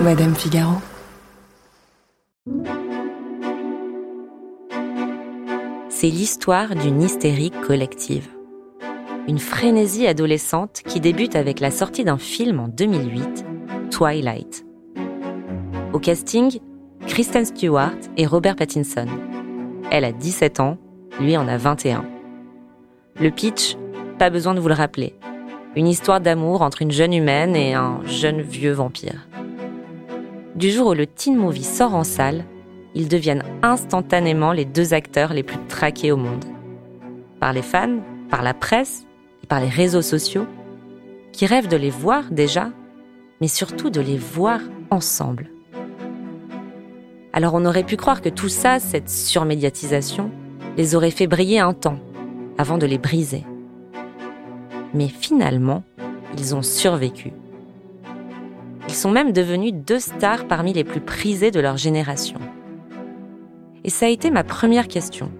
Madame Figaro. C'est l'histoire d'une hystérie collective. Une frénésie adolescente qui débute avec la sortie d'un film en 2008, Twilight. Au casting, Kristen Stewart et Robert Pattinson. Elle a 17 ans, lui en a 21. Le pitch, pas besoin de vous le rappeler. Une histoire d'amour entre une jeune humaine et un jeune vieux vampire. Du jour où le teen movie sort en salle, ils deviennent instantanément les deux acteurs les plus traqués au monde. Par les fans, par la presse et par les réseaux sociaux, qui rêvent de les voir déjà, mais surtout de les voir ensemble. Alors on aurait pu croire que tout ça, cette surmédiatisation, les aurait fait briller un temps, avant de les briser. Mais finalement, ils ont survécu. Ils sont même devenus deux stars parmi les plus prisées de leur génération. Et ça a été ma première question.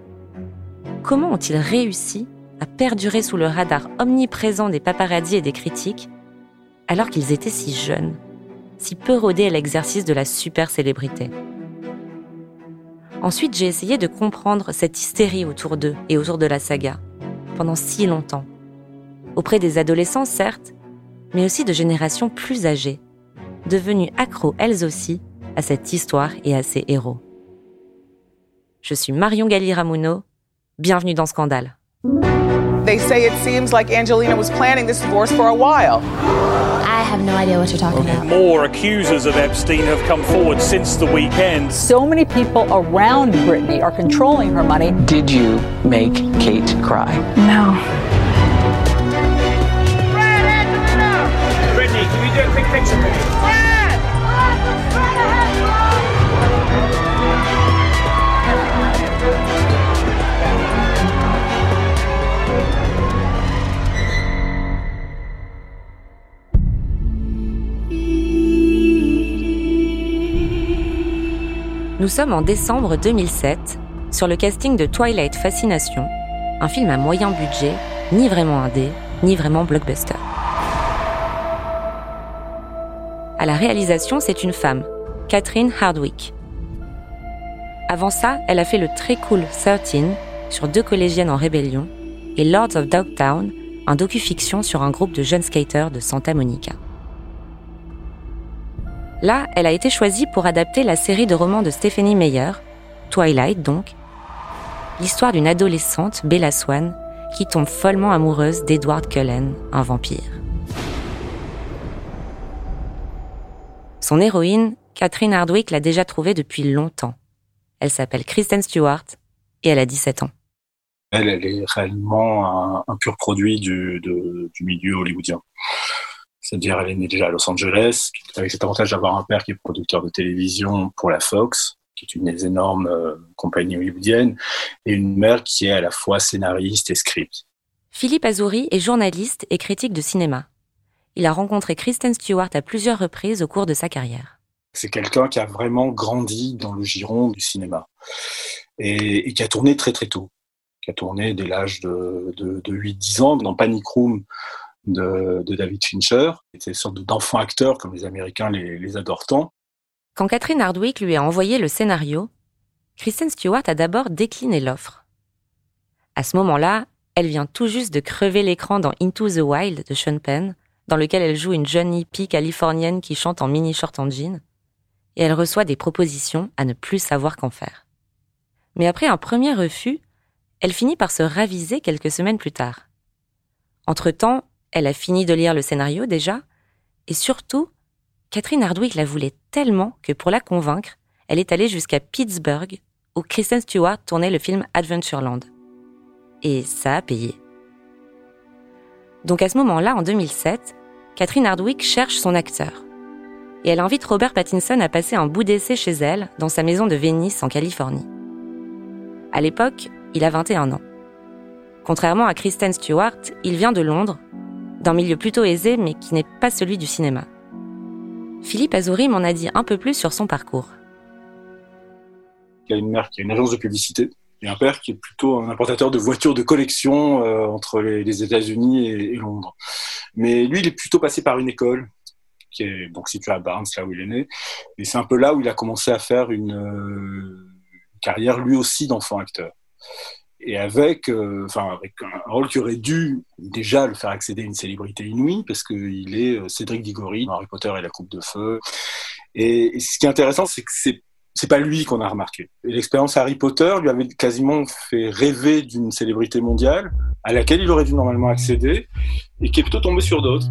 Comment ont-ils réussi à perdurer sous le radar omniprésent des paparazzis et des critiques alors qu'ils étaient si jeunes, si peu rodés à l'exercice de la super célébrité Ensuite, j'ai essayé de comprendre cette hystérie autour d'eux et autour de la saga, pendant si longtemps. Auprès des adolescents, certes, mais aussi de générations plus âgées, devenues accros elles aussi à cette histoire et à ces héros. Je suis Marion Galli-Ramuno, bienvenue dans Scandale. They say it seems like Angelina was planning this divorce for a while. I have no idea what you're talking about. More accusers of Epstein have come forward since the weekend. So many people around Britney are controlling her money. Did you make Kate cry? No. Nous sommes en décembre 2007 sur le casting de Twilight Fascination, un film à moyen budget, ni vraiment indé, ni vraiment blockbuster. À la réalisation, c'est une femme, Catherine Hardwick. Avant ça, elle a fait le très cool 13 sur deux collégiennes en rébellion et Lords of Dogtown, un docu-fiction sur un groupe de jeunes skaters de Santa Monica. Là, elle a été choisie pour adapter la série de romans de Stephanie Meyer, Twilight donc, l'histoire d'une adolescente, Bella Swan, qui tombe follement amoureuse d'Edward Cullen, un vampire. Son héroïne, Catherine Hardwick, l'a déjà trouvée depuis longtemps. Elle s'appelle Kristen Stewart et elle a 17 ans. Elle, elle est réellement un, pur produit du milieu hollywoodien. C'est-à-dire, elle est née déjà à Los Angeles, avec cet avantage d'avoir un père qui est producteur de télévision pour la Fox, qui est une des énormes euh, compagnies hollywoodiennes, et une mère qui est à la fois scénariste et script. Philippe Azouri est journaliste et critique de cinéma. Il a rencontré Kristen Stewart à plusieurs reprises au cours de sa carrière. C'est quelqu'un qui a vraiment grandi dans le giron du cinéma et, et qui a tourné très très tôt, qui a tourné dès l'âge de, de, de 8-10 ans dans Panic Room de, David Fincher. C'est une sorte d'enfant acteur, comme les Américains les, adorent tant. Quand Catherine Hardwick lui a envoyé le scénario, Kristen Stewart a d'abord décliné l'offre. À ce moment-là, elle vient tout juste de crever l'écran dans Into the Wild de Sean Penn, dans lequel elle joue une jeune hippie californienne qui chante en mini short en jean, et elle reçoit des propositions à ne plus savoir qu'en faire. Mais après un premier refus, elle finit par se raviser quelques semaines plus tard. Entre-temps, elle a fini de lire le scénario déjà, et surtout, Catherine Hardwick la voulait tellement que pour la convaincre, elle est allée jusqu'à Pittsburgh, où Kristen Stewart tournait le film Adventureland. Et ça a payé. Donc à ce moment-là, en 2007, Catherine Hardwick cherche son acteur. Et elle invite Robert Pattinson à passer un bout d'essai chez elle, dans sa maison de Venice, en Californie. À l'époque, il a 21 ans. Contrairement à Kristen Stewart, il vient de Londres, d'un milieu plutôt aisé mais qui n'est pas celui du cinéma. Philippe Azouri m'en a dit un peu plus sur son parcours. Il y a une mère qui a une agence de publicité et un père qui est plutôt un importateur de voitures de collection euh, entre les, États-Unis et, Londres. Mais lui, il est plutôt passé par une école. qui est donc situé à Barnes, là où il est né. Et c'est un peu là où il a commencé à faire une, euh, carrière lui aussi d'enfant acteur. Et avec, euh, avec un rôle qui aurait dû déjà le faire accéder à une célébrité inouïe, parce qu'il est euh, Cédric Diggory Harry Potter et la Coupe de Feu. Et, et ce qui est intéressant, c'est que c'est c'est pas lui qu'on a remarqué. L'expérience Harry Potter lui avait quasiment fait rêver d'une célébrité mondiale à laquelle il aurait dû normalement accéder et qui est plutôt tombé sur d'autres.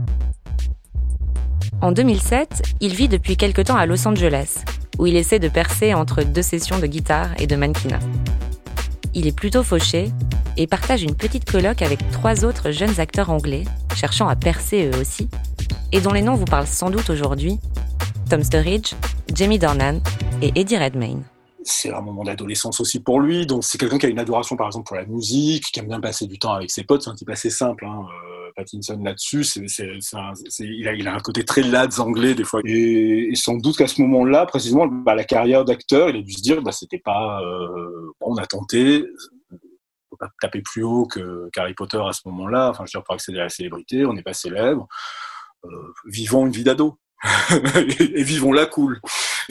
En 2007, il vit depuis quelque temps à Los Angeles, où il essaie de percer entre deux sessions de guitare et de mannequinat. Il est plutôt fauché et partage une petite colloque avec trois autres jeunes acteurs anglais, cherchant à percer eux aussi, et dont les noms vous parlent sans doute aujourd'hui Tom Sturridge, Jamie Dornan et Eddie Redmayne. C'est un moment d'adolescence aussi pour lui, donc c'est quelqu'un qui a une adoration par exemple pour la musique, qui aime bien passer du temps avec ses potes, c'est un type assez simple. Hein. Pattinson là-dessus, il, a, un côté très lads anglais des fois. Et, sans doute qu'à ce moment-là, précisément, bah, la carrière d'acteur, il a dû se dire, bah, c'était pas, euh, on a tenté, faut pas taper plus haut que qu'Harry Potter à ce moment-là. Enfin, je veux dire, pour accéder à la célébrité, on n'est pas célèbre. Euh, vivons une vie d'ado. et vivons-la cool.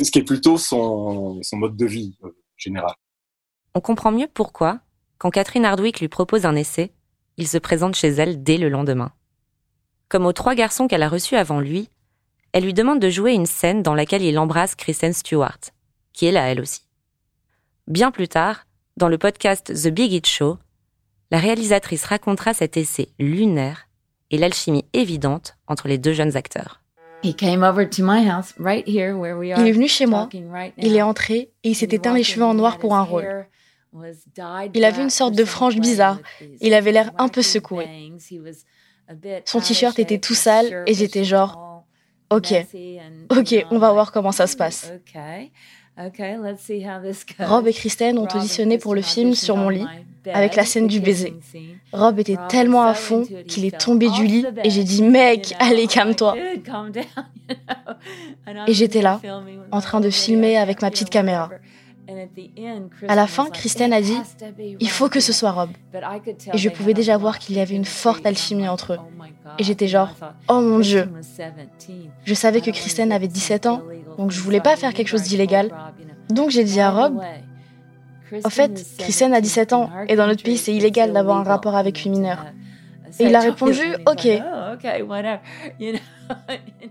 Ce qui est plutôt son, son mode de vie euh, général. On comprend mieux pourquoi, quand Catherine Hardwick lui propose un essai, il se présente chez elle dès le lendemain. Comme aux trois garçons qu'elle a reçus avant lui, elle lui demande de jouer une scène dans laquelle il embrasse Kristen Stewart, qui est là elle aussi. Bien plus tard, dans le podcast The Big Hit Show, la réalisatrice racontera cet essai lunaire et l'alchimie évidente entre les deux jeunes acteurs. Il est venu chez moi, il est entré et il s'est éteint les cheveux en noir pour un rôle. Il avait une sorte de frange bizarre, il avait l'air un peu secoué. Son t-shirt était tout sale et j'étais genre, ok, ok, on va voir comment ça se passe. Rob et Kristen ont auditionné pour le film sur mon lit, avec la scène du baiser. Rob était tellement à fond qu'il est tombé du lit et j'ai dit Mec, allez, calme-toi. Et j'étais là, en train de filmer avec ma petite caméra. À la fin, Kristen a dit Il faut que ce soit Rob. Et je pouvais déjà voir qu'il y avait une forte alchimie entre eux. Et j'étais genre Oh mon Dieu Je savais que Kristen avait 17 ans, donc je voulais pas faire quelque chose d'illégal. Donc j'ai dit à Rob En fait, Kristen a 17 ans, et dans notre pays, c'est illégal d'avoir un rapport avec une mineure. Et il a répondu Ok.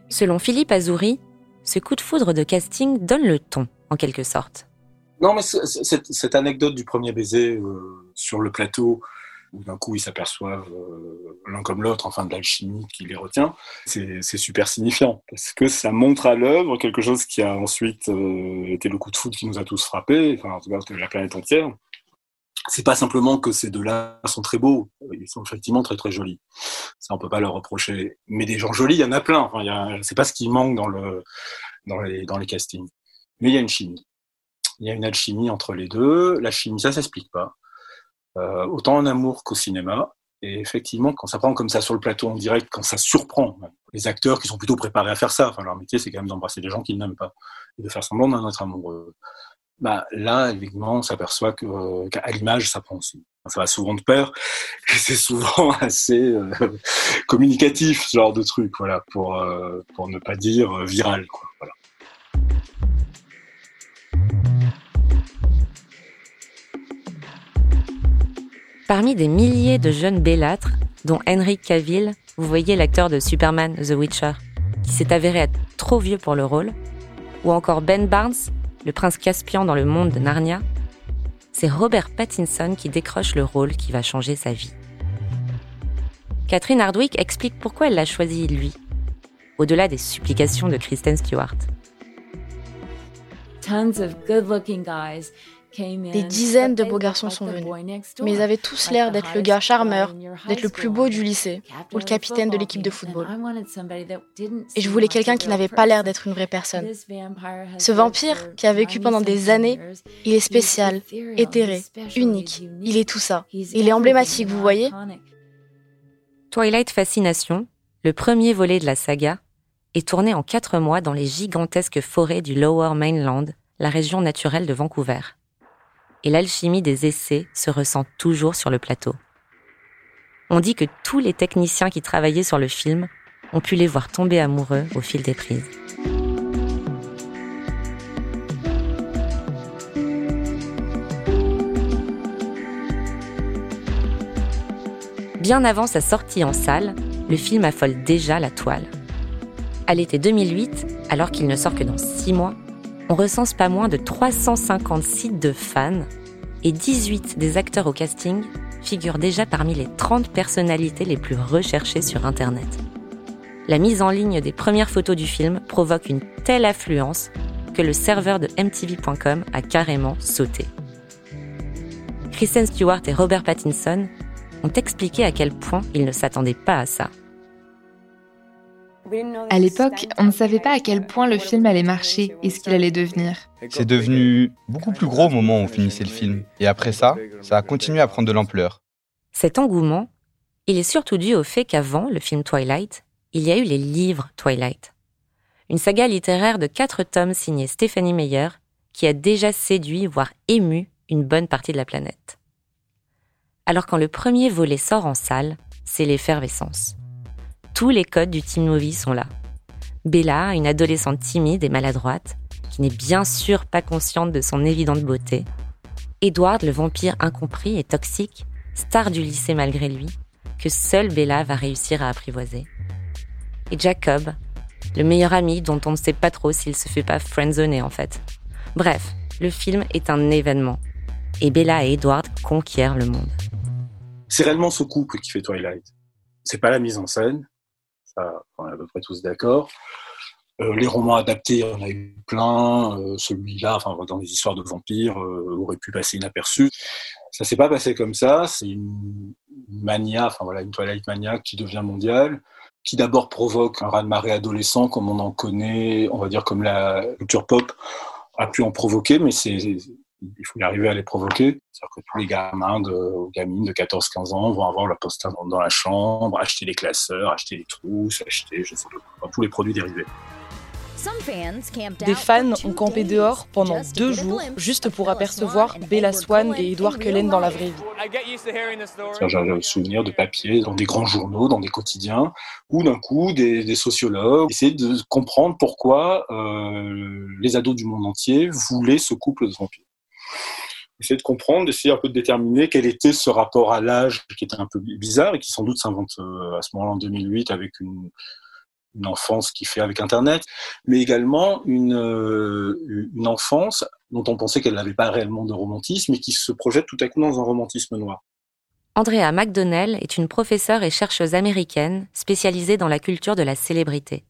Selon Philippe Azouri, ce coup de foudre de casting donne le ton, en quelque sorte. Non, mais cette, cette, anecdote du premier baiser euh, sur le plateau, où d'un coup ils s'aperçoivent euh, l'un comme l'autre, enfin de l'alchimie qui les retient, c'est super signifiant parce que ça montre à l'œuvre quelque chose qui a ensuite euh, été le coup de foudre qui nous a tous frappés, enfin en tout cas la planète entière. C'est pas simplement que ces deux-là sont très beaux, ils sont effectivement très très jolis. Ça on peut pas leur reprocher. Mais des gens jolis, il y en a plein. Enfin, c'est pas ce qui manque dans le dans les dans les castings. Mais il y a une chimie. Il y a une alchimie entre les deux. La chimie, ça s'explique pas. Euh, autant en amour qu'au cinéma. Et effectivement, quand ça prend comme ça sur le plateau en direct, quand ça surprend les acteurs qui sont plutôt préparés à faire ça, enfin leur métier c'est quand même d'embrasser des gens qu'ils n'aiment pas et de faire semblant d'en être amoureux. Bah, là, évidemment, on s'aperçoit qu'à l'image, ça prend aussi. Ça va souvent de pair, et c'est souvent assez euh, communicatif, ce genre de truc, voilà, pour, euh, pour ne pas dire viral. Quoi. Parmi des milliers de jeunes bellâtres, dont Henry Cavill, vous voyez l'acteur de Superman The Witcher, qui s'est avéré être trop vieux pour le rôle, ou encore Ben Barnes, le prince Caspian dans le monde de Narnia, c'est Robert Pattinson qui décroche le rôle qui va changer sa vie. Catherine Hardwick explique pourquoi elle l'a choisi lui, au-delà des supplications de Kristen Stewart. Tons of good-looking guys des dizaines de beaux garçons sont venus, mais ils avaient tous l'air d'être le gars charmeur, d'être le plus beau du lycée ou le capitaine de l'équipe de football. Et je voulais quelqu'un qui n'avait pas l'air d'être une vraie personne. Ce vampire, qui a vécu pendant des années, il est spécial, éthéré, unique. Il est tout ça. Il est emblématique, vous voyez. Twilight Fascination, le premier volet de la saga, est tourné en quatre mois dans les gigantesques forêts du Lower Mainland, la région naturelle de Vancouver et l'alchimie des essais se ressent toujours sur le plateau. On dit que tous les techniciens qui travaillaient sur le film ont pu les voir tomber amoureux au fil des prises. Bien avant sa sortie en salle, le film affole déjà la toile. À l'été 2008, alors qu'il ne sort que dans six mois, on recense pas moins de 350 sites de fans et 18 des acteurs au casting figurent déjà parmi les 30 personnalités les plus recherchées sur Internet. La mise en ligne des premières photos du film provoque une telle affluence que le serveur de MTV.com a carrément sauté. Kristen Stewart et Robert Pattinson ont expliqué à quel point ils ne s'attendaient pas à ça. À l'époque, on ne savait pas à quel point le film allait marcher et ce qu'il allait devenir. C'est devenu beaucoup plus gros au moment où on finissait le film. Et après ça, ça a continué à prendre de l'ampleur. Cet engouement, il est surtout dû au fait qu'avant le film Twilight, il y a eu les livres Twilight. Une saga littéraire de quatre tomes signée Stephanie Meyer qui a déjà séduit, voire ému, une bonne partie de la planète. Alors quand le premier volet sort en salle, c'est l'effervescence tous les codes du team movie sont là. Bella, une adolescente timide et maladroite, qui n'est bien sûr pas consciente de son évidente beauté. Edward, le vampire incompris et toxique, star du lycée malgré lui, que seule Bella va réussir à apprivoiser. Et Jacob, le meilleur ami dont on ne sait pas trop s'il se fait pas friendzoner en fait. Bref, le film est un événement. Et Bella et Edward conquièrent le monde. C'est réellement ce couple qui fait Twilight. C'est pas la mise en scène, on est à peu près tous d'accord. Euh, les romans adaptés, on a eu plein. Euh, celui-là, enfin, dans les histoires de vampires, euh, aurait pu passer inaperçu. Ça s'est pas passé comme ça. C'est une mania, enfin voilà, une Twilight mania qui devient mondiale, qui d'abord provoque un raz-de-marée adolescent, comme on en connaît, on va dire comme la culture pop a pu en provoquer, mais c'est il faut y arriver à les provoquer. C'est-à-dire que tous les gamins de, gamines de 14-15 ans vont avoir leur poster dans, la chambre, acheter les classeurs, acheter les trousses, acheter je sais pas, tous les produits dérivés. Des fans ont campé dehors pendant deux jours juste pour apercevoir Bella Swan et Edward Cullen dans la vraie vie. J'ai un souvenir de papier dans des grands journaux, dans des quotidiens, où d'un coup des, sociologues essayaient de comprendre pourquoi euh, les ados du monde entier voulaient ce couple de vampires essayer de comprendre, d'essayer un peu de déterminer quel était ce rapport à l'âge qui était un peu bizarre et qui sans doute s'invente euh, à ce moment-là en 2008 avec une, enfance qui fait avec Internet, mais également une, euh, une enfance dont on pensait qu'elle n'avait pas réellement de romantisme et qui se projette tout à coup dans un romantisme noir. Andrea McDonnell est une professeure et chercheuse américaine spécialisée dans la culture de la célébrité.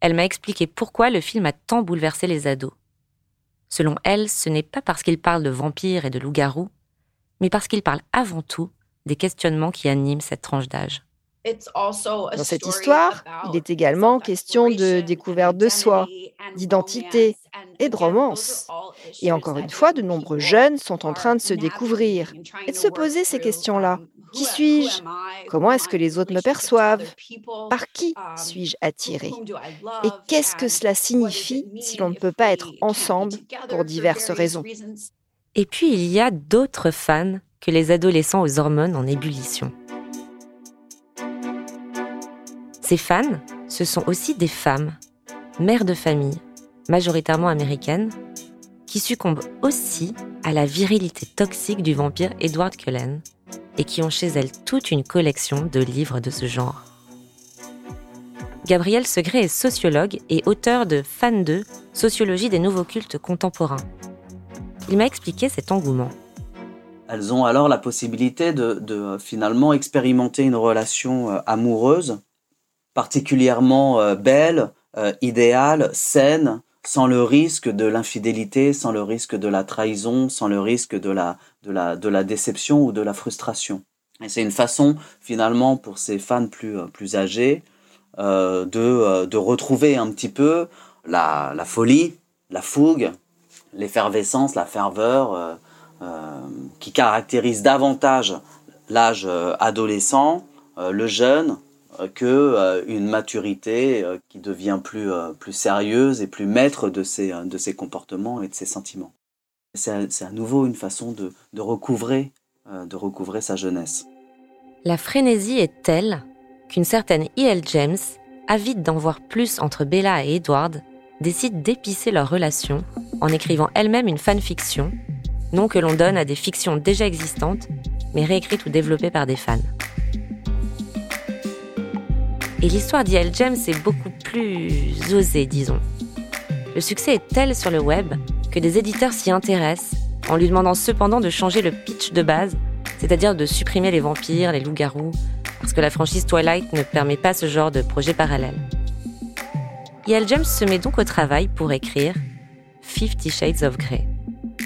Elle m'a expliqué pourquoi le film a tant bouleversé les ados. Selon elle, ce n'est pas parce qu'il parle de vampires et de loups-garous, mais parce qu'il parle avant tout des questionnements qui animent cette tranche d'âge. Dans cette histoire, il est également question de découverte de soi, d'identité et de romance. Et encore une fois, de nombreux jeunes sont en train de se découvrir et de se poser ces questions-là. Qui suis-je? Comment est-ce que les autres me perçoivent? Par qui suis-je attiré Et qu'est-ce que cela signifie si l'on ne peut pas être ensemble pour diverses raisons? Et puis il y a d'autres fans que les adolescents aux hormones en ébullition. Ces fans, ce sont aussi des femmes, mères de famille, majoritairement américaines, qui succombent aussi à la virilité toxique du vampire Edward Cullen et qui ont chez elles toute une collection de livres de ce genre. Gabriel Segret est sociologue et auteur de Fan 2, Sociologie des nouveaux cultes contemporains. Il m'a expliqué cet engouement. Elles ont alors la possibilité de, finalement expérimenter une relation euh, amoureuse particulièrement euh, belle, euh, idéale, saine, sans le risque de l'infidélité, sans le risque de la trahison, sans le risque de la, de la, de la déception ou de la frustration. Et c'est une façon, finalement, pour ces fans plus, euh, plus âgés, de, de retrouver un petit peu la, la folie, la fougue, l'effervescence, la ferveur qui caractérise davantage l'âge adolescent, le jeune, que euh, une maturité euh, qui devient plus, euh, plus sérieuse et plus maître de ses, de ses comportements et de ses sentiments. C'est à, nouveau une façon de, de, recouvrer, de recouvrer sa jeunesse. La frénésie est telle qu'une certaine E.L. James, avides d'en voir plus entre Bella et Edward, décident d'épicer leur relation en écrivant elle-même une fanfiction, nom que l'on donne à des fictions déjà existantes, mais réécrites ou développées par des fans. Et l'histoire d'E.L. James est beaucoup plus osée, disons. Le succès est tel sur le web que des éditeurs s'y intéressent, en lui demandant cependant de changer le pitch de base, c'est-à-dire de supprimer les vampires, les loups-garous, parce que la franchise Twilight ne permet pas ce genre de projet parallèle. E.L. James se met donc au travail pour écrire Fifty Shades of Grey,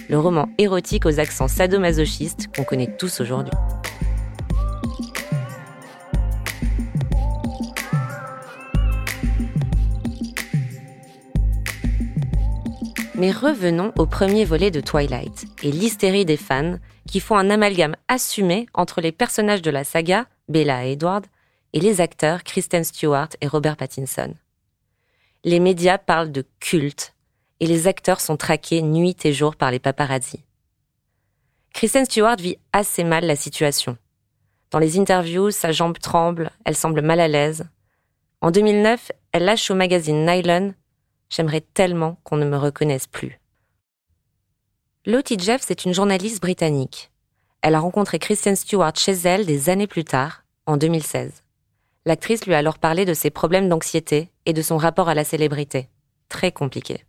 le roman érotique aux accents sadomasochistes qu'on connaît tous aujourd'hui. Mais revenons au premier volet de Twilight et l'hystérie des fans qui font un amalgame assumé entre les personnages de la saga, Bella et Edward, et les acteurs Kristen Stewart et Robert Pattinson. Les médias parlent de culte et les acteurs sont traqués nuit et jour par les paparazzis. Kristen Stewart vit assez mal la situation. Dans les interviews, sa jambe tremble, elle semble mal à l'aise. En 2009, elle lâche au magazine Nylon J'aimerais tellement qu'on ne me reconnaisse plus. Lottie Jeffs est une journaliste britannique. Elle a rencontré Kristen Stewart chez elle des années plus tard, en 2016. L'actrice lui a alors parlé de ses problèmes d'anxiété et de son rapport à la célébrité. Très compliqué.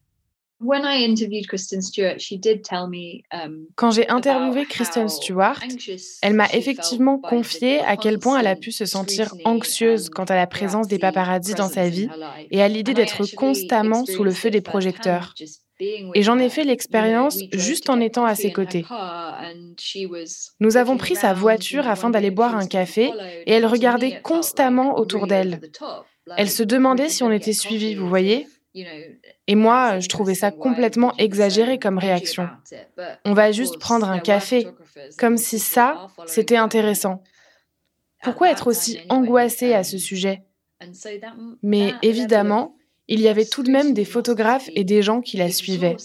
Quand j'ai interviewé Kristen Stewart, elle m'a effectivement confié à quel point elle a pu se sentir anxieuse quant à la présence des paparazzis dans sa vie et à l'idée d'être constamment sous le feu des projecteurs. Et j'en ai fait l'expérience juste en étant à ses côtés. Nous avons pris sa voiture afin d'aller boire un café et elle regardait constamment autour d'elle. Elle se demandait si on était suivi, vous voyez et moi, je trouvais ça complètement exagéré comme réaction. On va juste prendre un café, comme si ça, c'était intéressant. Pourquoi être aussi angoissé à ce sujet? Mais évidemment, il y avait tout de même des photographes et des gens qui la suivaient.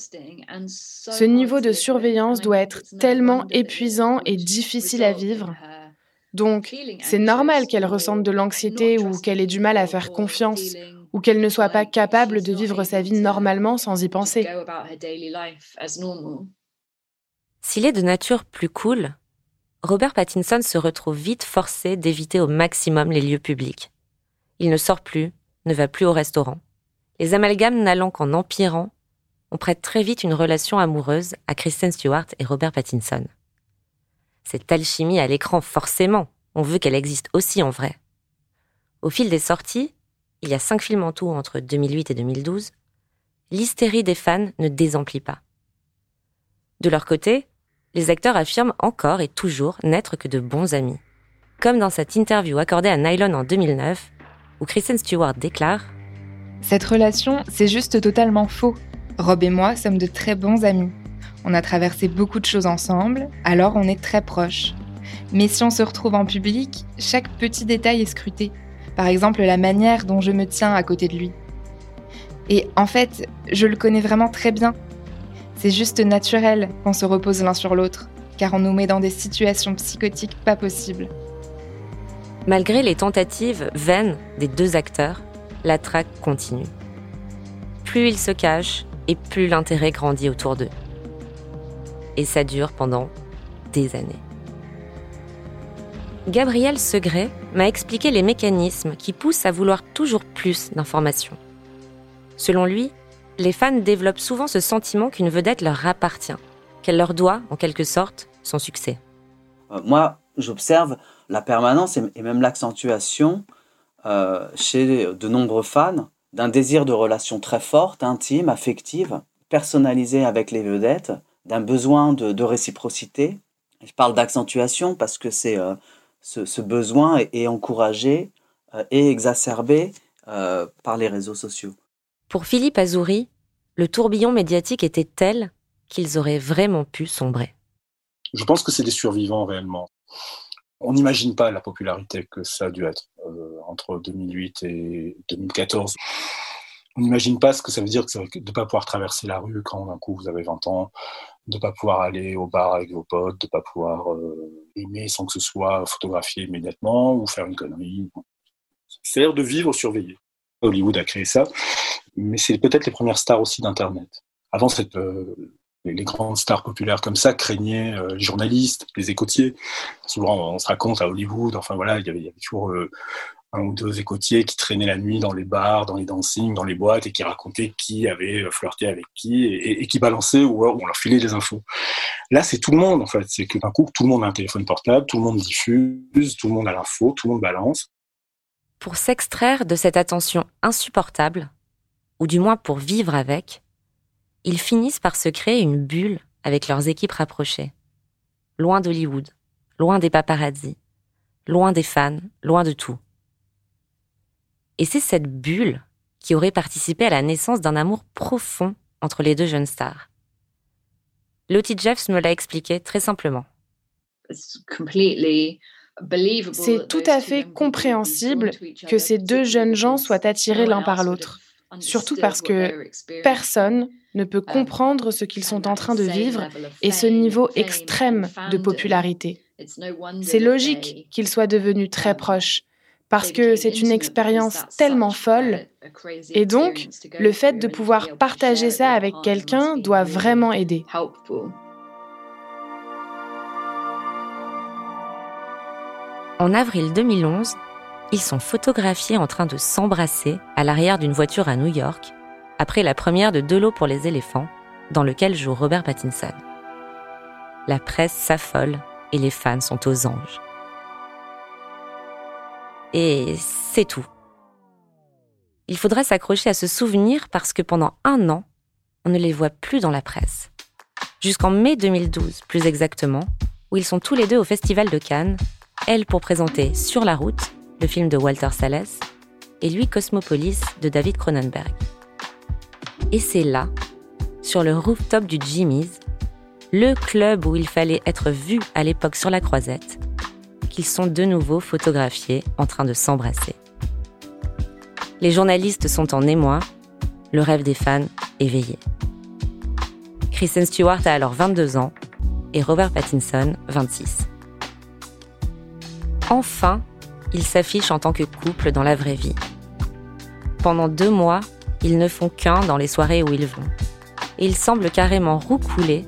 Ce niveau de surveillance doit être tellement épuisant et difficile à vivre. Donc, c'est normal qu'elle ressente de l'anxiété ou qu'elle ait du mal à faire confiance ou qu'elle ne soit pas capable de vivre sa vie normalement sans y penser. S'il est de nature plus cool, Robert Pattinson se retrouve vite forcé d'éviter au maximum les lieux publics. Il ne sort plus, ne va plus au restaurant. Les amalgames n'allant qu'en empirant, on prête très vite une relation amoureuse à Kristen Stewart et Robert Pattinson. Cette alchimie à l'écran, forcément, on veut qu'elle existe aussi en vrai. Au fil des sorties, il y a cinq films en tout entre 2008 et 2012, l'hystérie des fans ne désemplit pas. De leur côté, les acteurs affirment encore et toujours n'être que de bons amis. Comme dans cette interview accordée à Nylon en 2009, où Kristen Stewart déclare Cette relation, c'est juste totalement faux. Rob et moi sommes de très bons amis. On a traversé beaucoup de choses ensemble, alors on est très proches. Mais si on se retrouve en public, chaque petit détail est scruté. Par exemple, la manière dont je me tiens à côté de lui. Et en fait, je le connais vraiment très bien. C'est juste naturel qu'on se repose l'un sur l'autre, car on nous met dans des situations psychotiques pas possibles. Malgré les tentatives vaines des deux acteurs, la traque continue. Plus ils se cachent, et plus l'intérêt grandit autour d'eux. Et ça dure pendant des années. Gabriel Segret m'a expliqué les mécanismes qui poussent à vouloir toujours plus d'informations. Selon lui, les fans développent souvent ce sentiment qu'une vedette leur appartient, qu'elle leur doit, en quelque sorte, son succès. Euh, moi, j'observe la permanence et même l'accentuation euh, chez de nombreux fans d'un désir de relation très forte, intime, affective, personnalisée avec les vedettes, d'un besoin de, réciprocité. Je parle d'accentuation parce que c'est euh, ce, besoin est, encouragé euh, et exacerbé euh, par les réseaux sociaux. Pour Philippe Azouri, le tourbillon médiatique était tel qu'ils auraient vraiment pu sombrer. Je pense que c'est des survivants réellement. On n'imagine pas la popularité que ça a dû être euh, entre 2008 et 2014. On n'imagine pas ce que ça veut dire de ne pas pouvoir traverser la rue quand d'un coup vous avez 20 ans, de ne pas pouvoir aller au bar avec vos potes, de ne pas pouvoir aimer sans que ce soit photographié immédiatement ou faire une connerie. C'est-à-dire de vivre surveillé. Hollywood a créé ça, mais c'est peut-être les premières stars aussi d'Internet. Avant, cette, les grandes stars populaires comme ça craignaient les journalistes, les écoutiers. Souvent, on se raconte à Hollywood, enfin voilà, il y avait, il y avait toujours un ou deux écoutiers qui traînaient la nuit dans les bars, dans les dancings, dans les boîtes et qui racontaient qui avait flirté avec qui et, qui balançaient ou on leur filait des infos. Là, c'est tout le monde en fait. C'est que d'un coup, tout le monde a un téléphone portable, tout le monde diffuse, tout le monde a l'info, tout le monde balance. Pour s'extraire de cette attention insupportable, ou du moins pour vivre avec, ils finissent par se créer une bulle avec leurs équipes rapprochées. Loin d'Hollywood, loin des paparazzis, loin des fans, loin de tout. Et c'est cette bulle qui aurait participé à la naissance d'un amour profond entre les deux jeunes stars. Lottie Jeffs me l'a expliqué très simplement. C'est tout à fait compréhensible que ces deux jeunes gens soient attirés l'un par l'autre, surtout parce que personne ne peut comprendre ce qu'ils sont en train de vivre et ce niveau extrême de popularité. C'est logique qu'ils soient devenus très proches, parce que c'est une expérience tellement folle. Et donc, le fait de pouvoir partager ça avec quelqu'un doit vraiment aider. En avril 2011, ils sont photographiés en train de s'embrasser à l'arrière d'une voiture à New York, après la première de De l'eau pour les éléphants, dans lequel joue Robert Pattinson. La presse s'affole et les fans sont aux anges. Et c'est tout. Il faudra s'accrocher à ce souvenir parce que pendant un an, on ne les voit plus dans la presse. Jusqu'en mai 2012, plus exactement, où ils sont tous les deux au Festival de Cannes, elle pour présenter Sur la route, le film de Walter Salles, et lui Cosmopolis de David Cronenberg. Et c'est là, sur le rooftop du Jimmy's, le club où il fallait être vu à l'époque sur la croisette, qu'ils sont de nouveau photographiés en train de s'embrasser. Les journalistes sont en émoi, le rêve des fans éveillé. Kristen Stewart a alors 22 ans et Robert Pattinson 26. Enfin, ils s'affichent en tant que couple dans la vraie vie. Pendant deux mois, ils ne font qu'un dans les soirées où ils vont. Et ils semblent carrément roucouler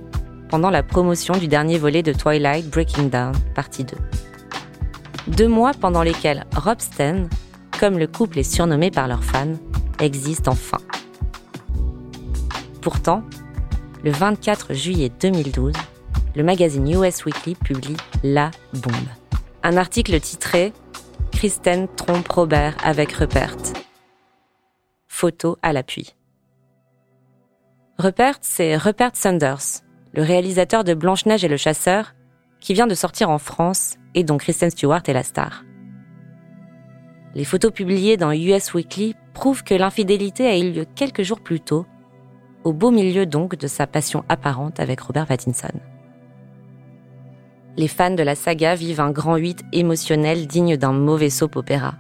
pendant la promotion du dernier volet de Twilight Breaking Down, partie 2. Deux mois pendant lesquels Rob Sten, comme le couple est surnommé par leurs fans, existe enfin. Pourtant, le 24 juillet 2012, le magazine US Weekly publie La Bombe. Un article titré Kristen trompe Robert avec Rupert. Photo à l'appui. Rupert, c'est Rupert Sanders, le réalisateur de Blanche-Neige et le Chasseur, qui vient de sortir en France et dont Kristen Stewart est la star. Les photos publiées dans US Weekly prouvent que l'infidélité a eu lieu quelques jours plus tôt, au beau milieu donc de sa passion apparente avec Robert Pattinson. Les fans de la saga vivent un grand 8 émotionnel digne d'un mauvais soap opéra.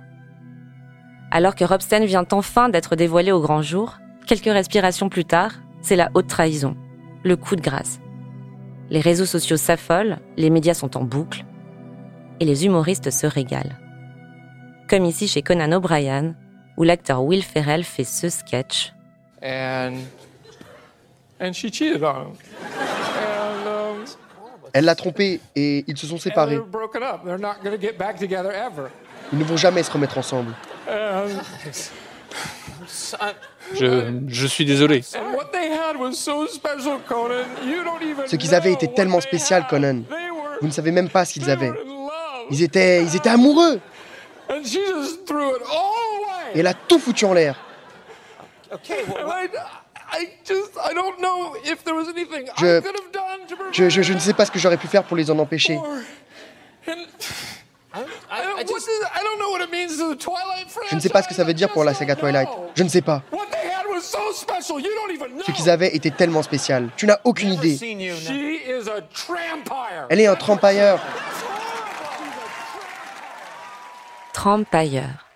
Alors que Robsten vient enfin d'être dévoilé au grand jour, quelques respirations plus tard, c'est la haute trahison, le coup de grâce. Les réseaux sociaux s'affolent, les médias sont en boucle, et les humoristes se régalent. Comme ici chez Conan O'Brien, où l'acteur Will Ferrell fait ce sketch. Um, Elle l'a trompé et ils se sont séparés. Ils ne vont jamais se remettre ensemble. Je, je, suis désolé. Ce qu'ils avaient était tellement spécial, Conan. Vous ne savez même pas ce qu'ils avaient. Ils étaient, ils étaient amoureux. Et elle a tout foutu en l'air. Je, je, je, ne sais pas ce que j'aurais pu faire pour les en empêcher. Je ne sais pas ce que ça veut dire pour la saga Twilight. Je ne sais pas. Ce qu'ils avaient était tellement spécial. Tu n'as aucune idée. Elle est un trampailleur. Trampailleur.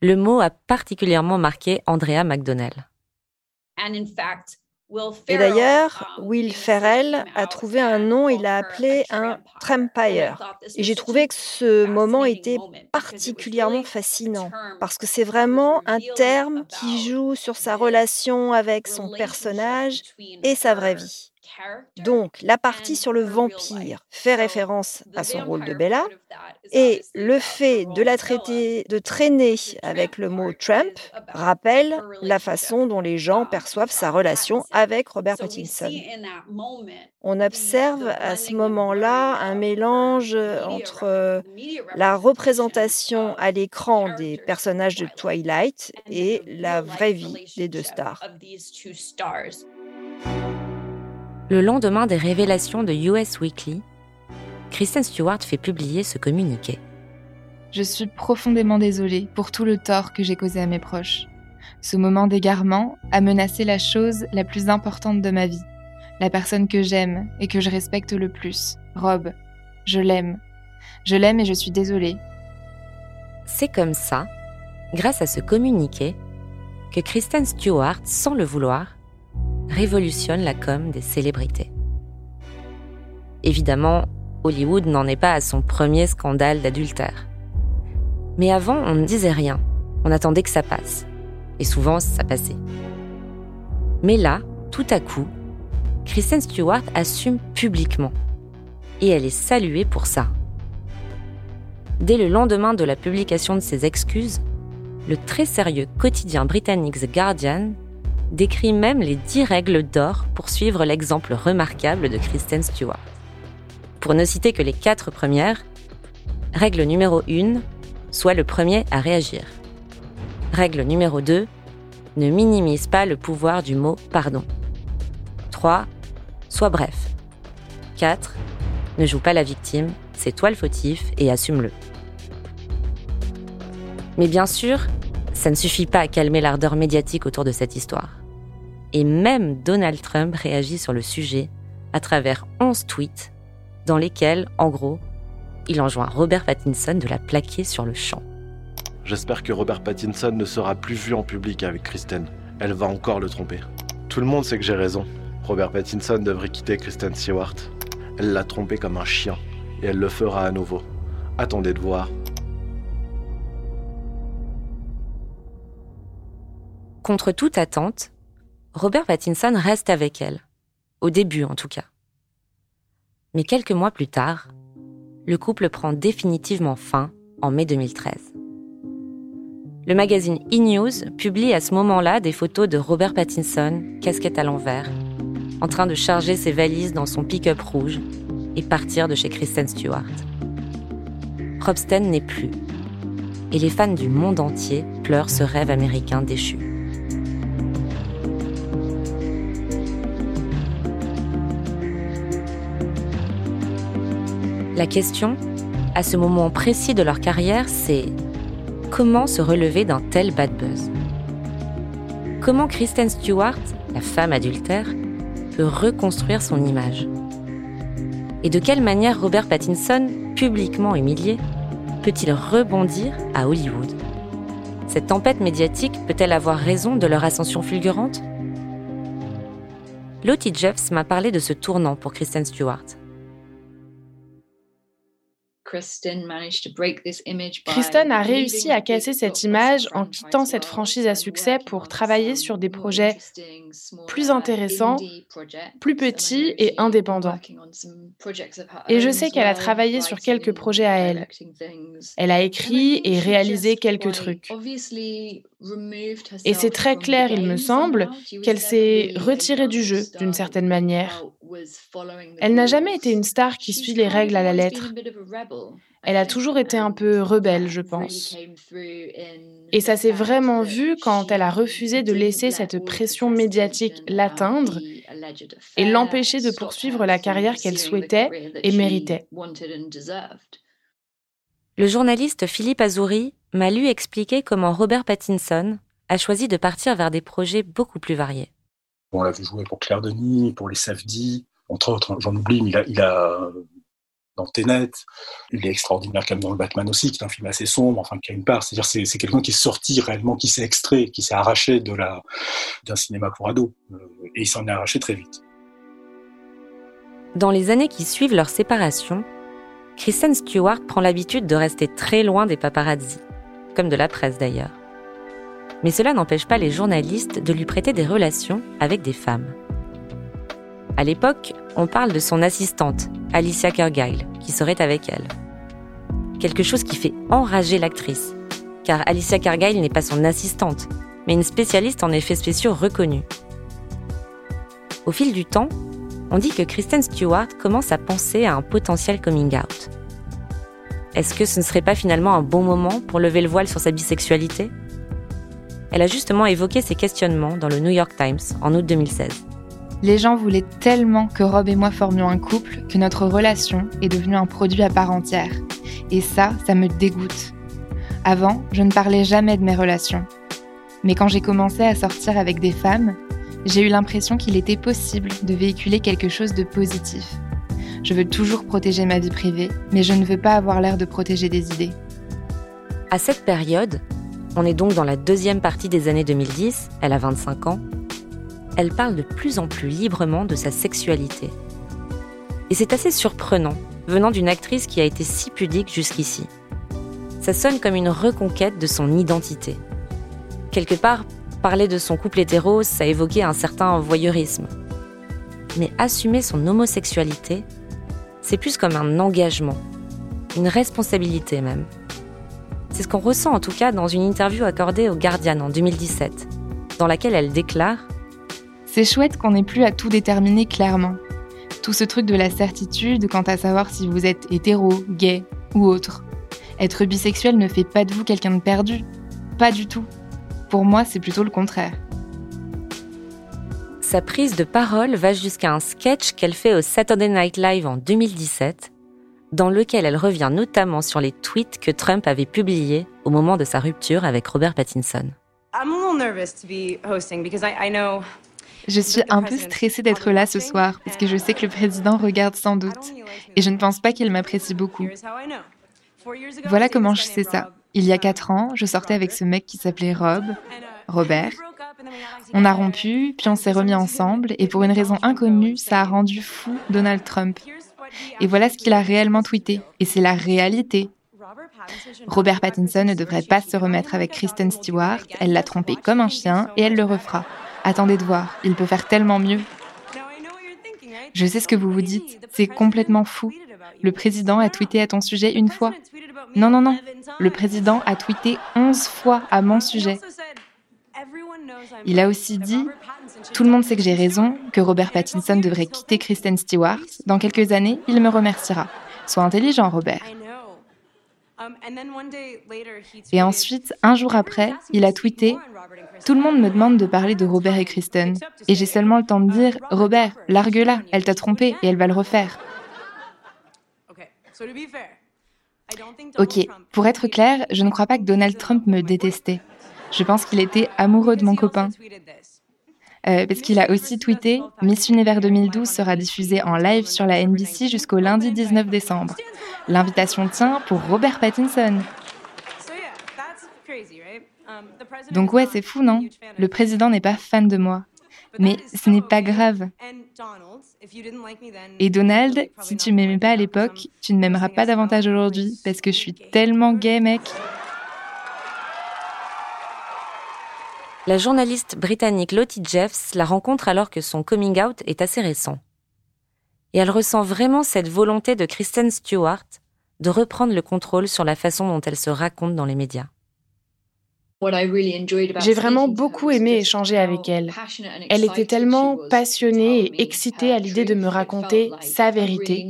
Le mot a particulièrement marqué Andrea McDonnell. Et d'ailleurs, Will Ferrell a trouvé un nom, il l'a appelé un Trampire. Et j'ai trouvé que ce moment était particulièrement fascinant parce que c'est vraiment un terme qui joue sur sa relation avec son personnage et sa vraie vie. Donc, la partie sur le vampire fait référence à son rôle de Bella, et le fait de la traiter, de traîner avec le mot Trump rappelle la façon dont les gens perçoivent sa relation avec Robert Pattinson. On observe à ce moment-là un mélange entre la représentation à l'écran des personnages de Twilight et la vraie vie des deux stars. Le lendemain des révélations de US Weekly, Kristen Stewart fait publier ce communiqué. Je suis profondément désolée pour tout le tort que j'ai causé à mes proches. Ce moment d'égarement a menacé la chose la plus importante de ma vie, la personne que j'aime et que je respecte le plus, Rob. Je l'aime. Je l'aime et je suis désolée. C'est comme ça, grâce à ce communiqué, que Kristen Stewart, sans le vouloir, révolutionne la com des célébrités. Évidemment, Hollywood n'en est pas à son premier scandale d'adultère. Mais avant, on ne disait rien, on attendait que ça passe. Et souvent, ça passait. Mais là, tout à coup, Kristen Stewart assume publiquement. Et elle est saluée pour ça. Dès le lendemain de la publication de ses excuses, le très sérieux quotidien britannique The Guardian décrit même les dix règles d'or pour suivre l'exemple remarquable de Kristen Stewart. Pour ne citer que les quatre premières, règle numéro 1, sois le premier à réagir. Règle numéro 2, ne minimise pas le pouvoir du mot pardon. 3. Sois bref. 4. Ne joue pas la victime, c'est toi le fautif et assume-le. Mais bien sûr, ça ne suffit pas à calmer l'ardeur médiatique autour de cette histoire. Et même Donald Trump réagit sur le sujet à travers 11 tweets dans lesquels, en gros, il enjoint Robert Pattinson de la plaquer sur le champ. J'espère que Robert Pattinson ne sera plus vu en public avec Kristen. Elle va encore le tromper. Tout le monde sait que j'ai raison. Robert Pattinson devrait quitter Kristen Stewart. Elle l'a trompé comme un chien et elle le fera à nouveau. Attendez de voir. Contre toute attente, Robert Pattinson reste avec elle, au début en tout cas. Mais quelques mois plus tard, le couple prend définitivement fin en mai 2013. Le magazine E! publie à ce moment-là des photos de Robert Pattinson, casquette à l'envers, en train de charger ses valises dans son pick-up rouge et partir de chez Kristen Stewart. Rob n'est plus, et les fans du monde entier pleurent ce rêve américain déchu. La question, à ce moment précis de leur carrière, c'est comment se relever d'un tel bad buzz? Comment Kristen Stewart, la femme adultère, peut reconstruire son image? Et de quelle manière Robert Pattinson, publiquement humilié, peut-il rebondir à Hollywood? Cette tempête médiatique peut-elle avoir raison de leur ascension fulgurante? Lottie Jeffs m'a parlé de ce tournant pour Kristen Stewart. Kristen a réussi à casser cette image en quittant cette franchise à succès pour travailler sur des projets plus intéressants, plus petits et indépendants. Et je sais qu'elle a travaillé sur quelques projets à elle. Elle a écrit et réalisé quelques trucs. Et c'est très clair, il me semble, qu'elle s'est retirée du jeu d'une certaine manière. Elle n'a jamais été une star qui suit les règles à la lettre. Elle a toujours été un peu rebelle, je pense. Et ça s'est vraiment vu quand elle a refusé de laisser cette pression médiatique l'atteindre et l'empêcher de poursuivre la carrière qu'elle souhaitait et méritait. Le journaliste Philippe Azouri m'a lu expliquer comment Robert Pattinson a choisi de partir vers des projets beaucoup plus variés. On l'a vu jouer pour Claire Denis, pour les Safdie, entre autres, j'en oublie, mais il a, dans Tenet. Il est extraordinaire comme dans le Batman aussi, qui est un film assez sombre, enfin qui a une part. C'est-à-dire c'est, c'est quelqu'un qui est sorti réellement, qui s'est extrait, qui s'est arraché de la d'un cinéma pour ados, euh, et il s'en est arraché très vite. Dans les années qui suivent leur séparation, Kristen Stewart prend l'habitude de rester très loin des paparazzi, comme de la presse d'ailleurs. Mais cela n'empêche pas les journalistes de lui prêter des relations avec des femmes. À l'époque, on parle de son assistante, Alicia Kergyle, qui serait avec elle. Quelque chose qui fait enrager l'actrice, car Alicia Kergyle n'est pas son assistante, mais une spécialiste en effets spéciaux reconnue. Au fil du temps, on dit que Kristen Stewart commence à penser à un potentiel coming out. Est-ce que ce ne serait pas finalement un bon moment pour lever le voile sur sa bisexualité? Elle a justement évoqué ces questionnements dans le New York Times en août 2016. Les gens voulaient tellement que Rob et moi formions un couple que notre relation est devenue un produit à part entière. Et ça, ça me dégoûte. Avant, je ne parlais jamais de mes relations. Mais quand j'ai commencé à sortir avec des femmes, j'ai eu l'impression qu'il était possible de véhiculer quelque chose de positif. Je veux toujours protéger ma vie privée, mais je ne veux pas avoir l'air de protéger des idées. À cette période, on est donc dans la deuxième partie des années 2010, elle a 25 ans, elle parle de plus en plus librement de sa sexualité. Et c'est assez surprenant, venant d'une actrice qui a été si pudique jusqu'ici. Ça sonne comme une reconquête de son identité. Quelque part, parler de son couple hétéro, ça évoquait un certain voyeurisme. Mais assumer son homosexualité, c'est plus comme un engagement, une responsabilité même. C'est ce qu'on ressent en tout cas dans une interview accordée au Guardian en 2017, dans laquelle elle déclare c'est chouette qu'on n'ait plus à tout déterminer clairement. Tout ce truc de la certitude quant à savoir si vous êtes hétéro, gay ou autre. Être bisexuel ne fait pas de vous quelqu'un de perdu. Pas du tout. Pour moi, c'est plutôt le contraire. Sa prise de parole va jusqu'à un sketch qu'elle fait au Saturday Night Live en 2017, dans lequel elle revient notamment sur les tweets que Trump avait publiés au moment de sa rupture avec Robert Pattinson. Je suis un peu stressée d'être là ce soir parce que je sais que le président regarde sans doute et je ne pense pas qu'il m'apprécie beaucoup. Voilà comment je sais ça. Il y a quatre ans, je sortais avec ce mec qui s'appelait Rob, Robert. On a rompu, puis on s'est remis ensemble et pour une raison inconnue, ça a rendu fou Donald Trump. Et voilà ce qu'il a réellement tweeté. Et c'est la réalité. Robert Pattinson ne devrait pas se remettre avec Kristen Stewart. Elle l'a trompé comme un chien et elle le refera. Attendez de voir, il peut faire tellement mieux. Je sais ce que vous vous dites, c'est complètement fou. Le président a tweeté à ton sujet une fois. Non, non, non. Le président a tweeté 11 fois à mon sujet. Il a aussi dit Tout le monde sait que j'ai raison, que Robert Pattinson devrait quitter Kristen Stewart. Dans quelques années, il me remerciera. Sois intelligent, Robert. Et ensuite, un jour après, il a tweeté Tout le monde me demande de parler de Robert et Kristen. Et j'ai seulement le temps de dire Robert, largue-la, elle t'a trompé et elle va le refaire. Ok, pour être clair, je ne crois pas que Donald Trump me détestait. Je pense qu'il était amoureux de mon copain. Euh, parce qu'il a aussi tweeté Miss Univers 2012 sera diffusée en live sur la NBC jusqu'au lundi 19 décembre. L'invitation tient pour Robert Pattinson. Donc ouais, c'est fou, non? Le président n'est pas fan de moi. Mais ce n'est pas grave. Et Donald, si tu m'aimais pas à l'époque, tu ne m'aimeras pas davantage aujourd'hui parce que je suis tellement gay, mec. La journaliste britannique Lottie Jeffs la rencontre alors que son coming out est assez récent. Et elle ressent vraiment cette volonté de Kristen Stewart de reprendre le contrôle sur la façon dont elle se raconte dans les médias. J'ai vraiment beaucoup aimé échanger avec elle. Elle était tellement passionnée et excitée à l'idée de me raconter sa vérité.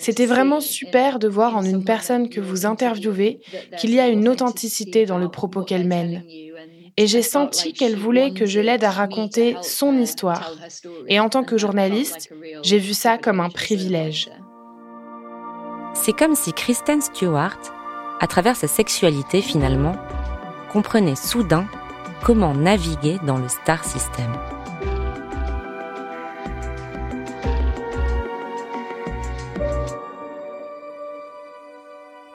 C'était vraiment super de voir en une personne que vous interviewez qu'il y a une authenticité dans le propos qu'elle mène et j'ai senti qu'elle voulait que je l'aide à raconter son histoire. Et en tant que journaliste, j'ai vu ça comme un privilège. C'est comme si Kristen Stewart, à travers sa sexualité finalement, comprenait soudain comment naviguer dans le star system.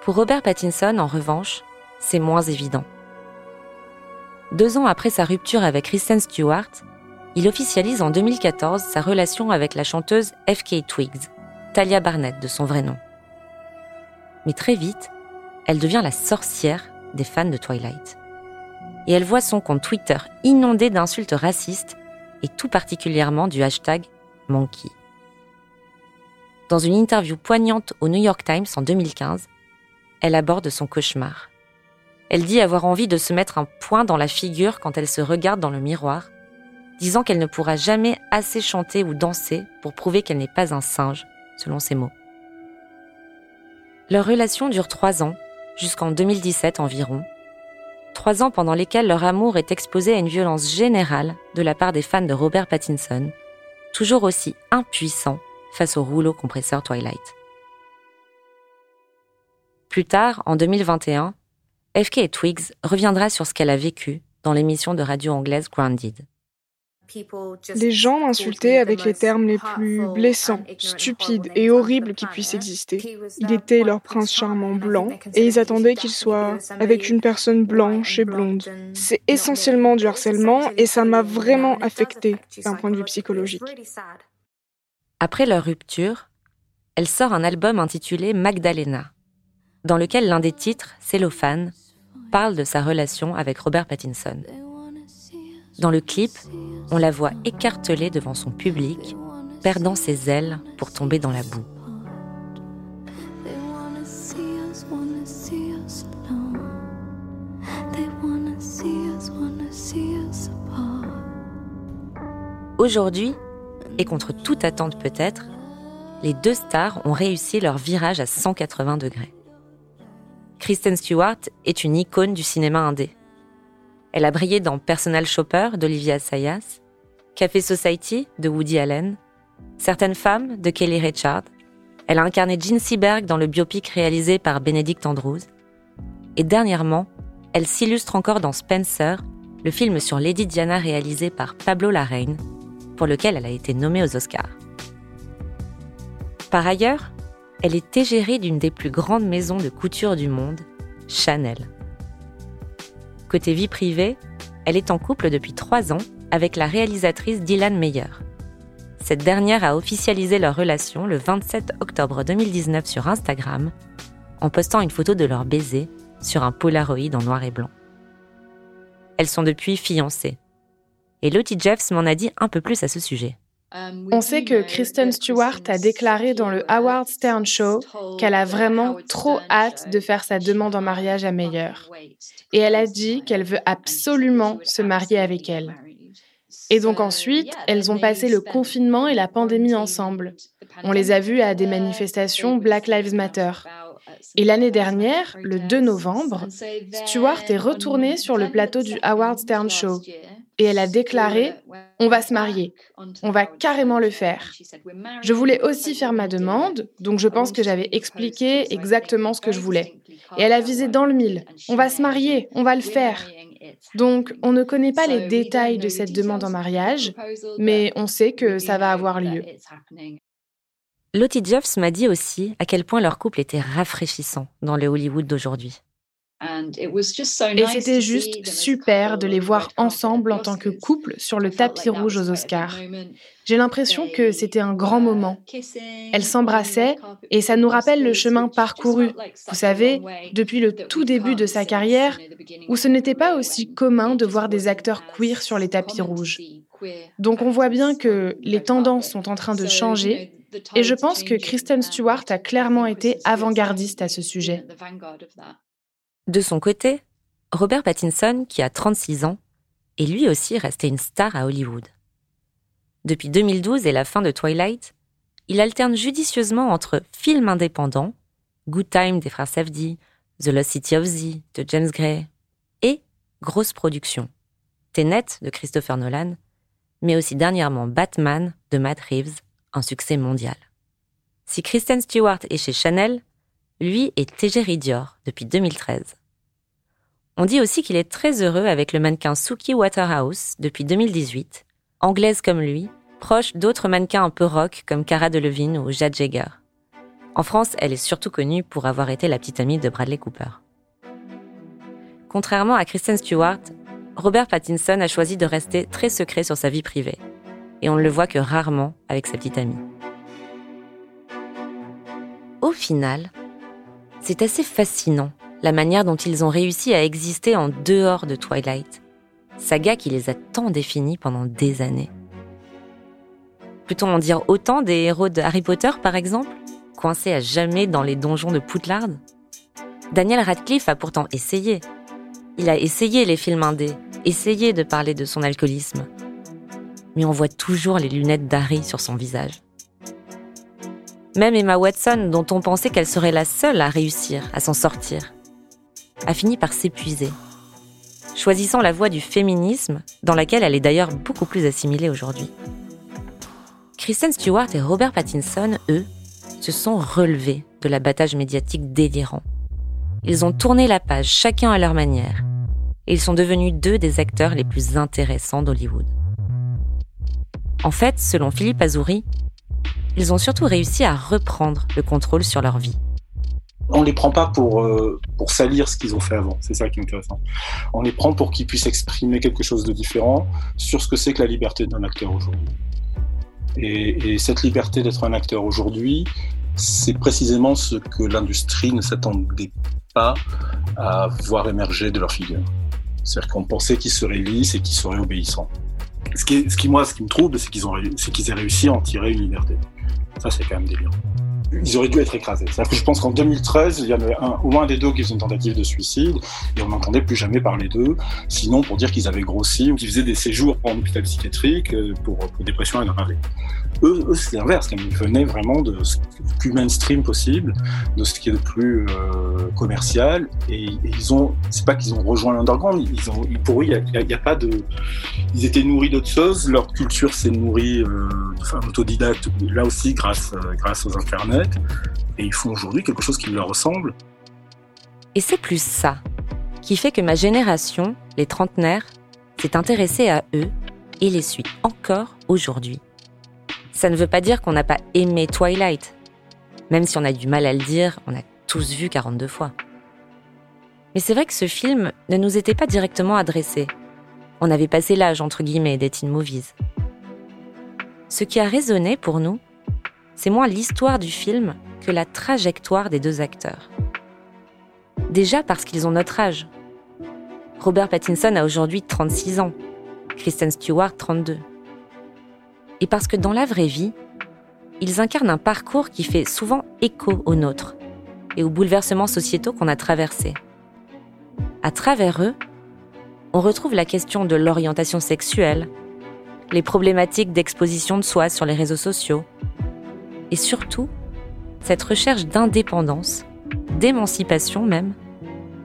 Pour Robert Pattinson, en revanche, c'est moins évident. Deux ans après sa rupture avec Kristen Stewart, il officialise en 2014 sa relation avec la chanteuse F.K. Twigs, Talia Barnett de son vrai nom. Mais très vite, elle devient la sorcière des fans de Twilight. Et elle voit son compte Twitter inondé d'insultes racistes et tout particulièrement du hashtag Monkey. Dans une interview poignante au New York Times en 2015, elle aborde son cauchemar. Elle dit avoir envie de se mettre un point dans la figure quand elle se regarde dans le miroir, disant qu'elle ne pourra jamais assez chanter ou danser pour prouver qu'elle n'est pas un singe, selon ses mots. Leur relation dure trois ans, jusqu'en 2017 environ. Trois ans pendant lesquels leur amour est exposé à une violence générale de la part des fans de Robert Pattinson, toujours aussi impuissants face au rouleau compresseur Twilight. Plus tard, en 2021, FK Twigs reviendra sur ce qu'elle a vécu dans l'émission de radio anglaise Grounded. Les gens m'insultaient avec les termes les plus blessants, stupides et horribles qui puissent exister. Il était leur prince charmant blanc et ils attendaient qu'il soit avec une personne blanche et blonde. C'est essentiellement du harcèlement et ça m'a vraiment affecté d'un point de vue psychologique. Après leur rupture, elle sort un album intitulé Magdalena, dans lequel l'un des titres, Cellophane, parle de sa relation avec Robert Pattinson. Dans le clip, on la voit écartelée devant son public, perdant ses ailes pour tomber dans la boue. Aujourd'hui, et contre toute attente peut-être, les deux stars ont réussi leur virage à 180 degrés. Kristen Stewart est une icône du cinéma indé. Elle a brillé dans Personal Shopper d'Olivia Sayas, Café Society de Woody Allen, Certaines femmes de Kelly Richard. Elle a incarné Jean Seberg dans le biopic réalisé par Benedict Andrews. Et dernièrement, elle s'illustre encore dans Spencer, le film sur Lady Diana réalisé par Pablo Larraine, pour lequel elle a été nommée aux Oscars. Par ailleurs, elle est égérie d'une des plus grandes maisons de couture du monde, Chanel. Côté vie privée, elle est en couple depuis trois ans avec la réalisatrice Dylan Meyer. Cette dernière a officialisé leur relation le 27 octobre 2019 sur Instagram en postant une photo de leur baiser sur un Polaroid en noir et blanc. Elles sont depuis fiancées. Et Lottie Jeffs m'en a dit un peu plus à ce sujet. On sait que Kristen Stewart a déclaré dans le Howard Stern Show qu'elle a vraiment trop hâte de faire sa demande en mariage à Meyer. Et elle a dit qu'elle veut absolument se marier avec elle. Et donc ensuite, elles ont passé le confinement et la pandémie ensemble. On les a vues à des manifestations Black Lives Matter. Et l'année dernière, le 2 novembre, Stewart est retournée sur le plateau du Howard Stern Show et elle a déclaré On va se marier, on va carrément le faire. Je voulais aussi faire ma demande, donc je pense que j'avais expliqué exactement ce que je voulais. Et elle a visé dans le mille On va se marier, on va le faire. Donc, on ne connaît pas les détails de cette demande en mariage, mais on sait que ça va avoir lieu. Lottie Jeffs m'a dit aussi à quel point leur couple était rafraîchissant dans le Hollywood d'aujourd'hui. Et c'était juste super de les voir ensemble en tant que couple sur le tapis rouge aux Oscars. J'ai l'impression que c'était un grand moment. Elles s'embrassaient et ça nous rappelle le chemin parcouru, vous savez, depuis le tout début de sa carrière, où ce n'était pas aussi commun de voir des acteurs queer sur les tapis rouges. Donc on voit bien que les tendances sont en train de changer et je pense que Kristen Stewart a clairement été avant-gardiste à ce sujet. De son côté, Robert Pattinson, qui a 36 ans, est lui aussi resté une star à Hollywood. Depuis 2012 et la fin de Twilight, il alterne judicieusement entre films indépendants, Good Time des frères Safdie, The Lost City of Z de James Gray, et grosses productions, Tenet de Christopher Nolan, mais aussi dernièrement Batman de Matt Reeves, un succès mondial. Si Kristen Stewart est chez Chanel, lui est égérie Dior depuis 2013. On dit aussi qu'il est très heureux avec le mannequin Suki Waterhouse depuis 2018, anglaise comme lui, proche d'autres mannequins un peu rock comme Cara Delevingne ou Jade Jagger. En France, elle est surtout connue pour avoir été la petite amie de Bradley Cooper. Contrairement à Kristen Stewart, Robert Pattinson a choisi de rester très secret sur sa vie privée. Et on ne le voit que rarement avec sa petite amie. Au final, c'est assez fascinant la manière dont ils ont réussi à exister en dehors de Twilight, saga qui les a tant définis pendant des années. Peut-on en dire autant des héros de Harry Potter, par exemple, coincés à jamais dans les donjons de Poudlard Daniel Radcliffe a pourtant essayé. Il a essayé les films indés, essayé de parler de son alcoolisme. Mais on voit toujours les lunettes d'Harry sur son visage. Même Emma Watson, dont on pensait qu'elle serait la seule à réussir à s'en sortir, a fini par s'épuiser, choisissant la voie du féminisme, dans laquelle elle est d'ailleurs beaucoup plus assimilée aujourd'hui. Kristen Stewart et Robert Pattinson, eux, se sont relevés de l'abattage médiatique délirant. Ils ont tourné la page chacun à leur manière, et ils sont devenus deux des acteurs les plus intéressants d'Hollywood. En fait, selon Philippe Azouri, ils ont surtout réussi à reprendre le contrôle sur leur vie. On les prend pas pour, euh, pour salir ce qu'ils ont fait avant, c'est ça qui est intéressant. On les prend pour qu'ils puissent exprimer quelque chose de différent sur ce que c'est que la liberté d'un acteur aujourd'hui. Et, et, cette liberté d'être un acteur aujourd'hui, c'est précisément ce que l'industrie ne s'attendait pas à voir émerger de leur figure. C'est-à-dire qu'on pensait qu'ils seraient lisses et qu'ils seraient obéissants. Ce qui, ce qui, moi, ce qui me trouble, c'est qu'ils ont, c'est qu'ils aient réussi à en tirer une liberté. Ça, c'est quand même délirant. Ils auraient dû être écrasés. C'est-à-dire que je pense qu'en 2013, il y avait un, au moins des deux qui faisaient une tentative de suicide, et on n'entendait plus jamais parler d'eux, sinon pour dire qu'ils avaient grossi ou qu'ils faisaient des séjours en hôpital psychiatrique euh, pour, pour dépression aggravée. Eux, c'est l'inverse. Ils venaient vraiment de ce plus mainstream possible, de ce qui est le plus euh, commercial. Et, et, ils ont, c'est pas qu'ils ont rejoint l'underground. Ils ont, pour eux, il n'y a, pas de. Ils étaient nourris d'autres choses. Leur culture s'est nourrie, euh, enfin, autodidacte, là aussi grâce, euh, grâce aux internets. Et ils font aujourd'hui quelque chose qui leur ressemble. Et c'est plus ça qui fait que ma génération, les trentenaires, s'est intéressée à eux et les suit encore aujourd'hui. Ça ne veut pas dire qu'on n'a pas aimé Twilight. Même si on a du mal à le dire, on a tous vu 42 fois. Mais c'est vrai que ce film ne nous était pas directement adressé. On avait passé l'âge, entre guillemets, des teen movies. Ce qui a résonné pour nous, c'est moins l'histoire du film que la trajectoire des deux acteurs. Déjà parce qu'ils ont notre âge. Robert Pattinson a aujourd'hui 36 ans, Kristen Stewart 32 et parce que dans la vraie vie, ils incarnent un parcours qui fait souvent écho au nôtre et aux bouleversements sociétaux qu'on a traversés. À travers eux, on retrouve la question de l'orientation sexuelle, les problématiques d'exposition de soi sur les réseaux sociaux, et surtout, cette recherche d'indépendance, d'émancipation même,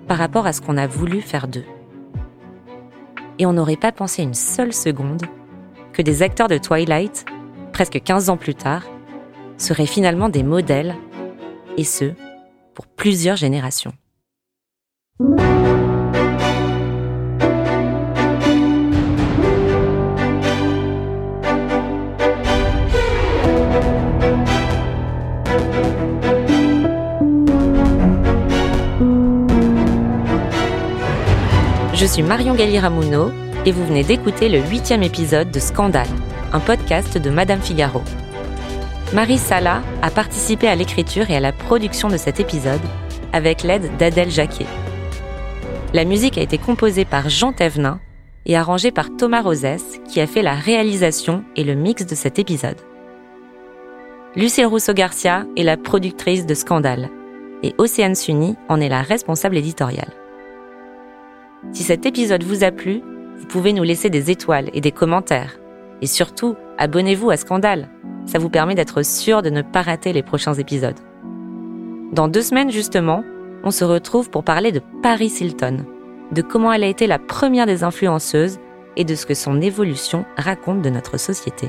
par rapport à ce qu'on a voulu faire d'eux. Et on n'aurait pas pensé une seule seconde que des acteurs de Twilight, presque 15 ans plus tard, seraient finalement des modèles, et ce, pour plusieurs générations. Je suis Marion Galli-Ramuno et vous venez d'écouter le huitième épisode de Scandale, un podcast de Madame Figaro. Marie Sala a participé à l'écriture et à la production de cet épisode avec l'aide d'Adèle Jacquet. La musique a été composée par Jean Thévenin et arrangée par Thomas Rosès qui a fait la réalisation et le mix de cet épisode. Lucille Rousseau-Garcia est la productrice de Scandale et Océane Sunny en est la responsable éditoriale. Si cet épisode vous a plu, vous pouvez nous laisser des étoiles et des commentaires. Et surtout, abonnez-vous à Scandale. Ça vous permet d'être sûr de ne pas rater les prochains épisodes. Dans deux semaines justement, on se retrouve pour parler de Paris Hilton, de comment elle a été la première des influenceuses et de ce que son évolution raconte de notre société.